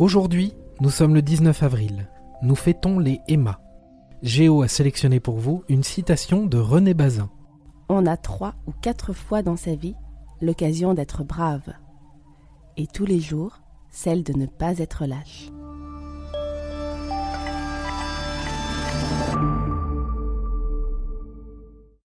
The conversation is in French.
Aujourd'hui, nous sommes le 19 avril. Nous fêtons les Emma. Géo a sélectionné pour vous une citation de René Bazin. On a trois ou quatre fois dans sa vie l'occasion d'être brave. Et tous les jours, celle de ne pas être lâche.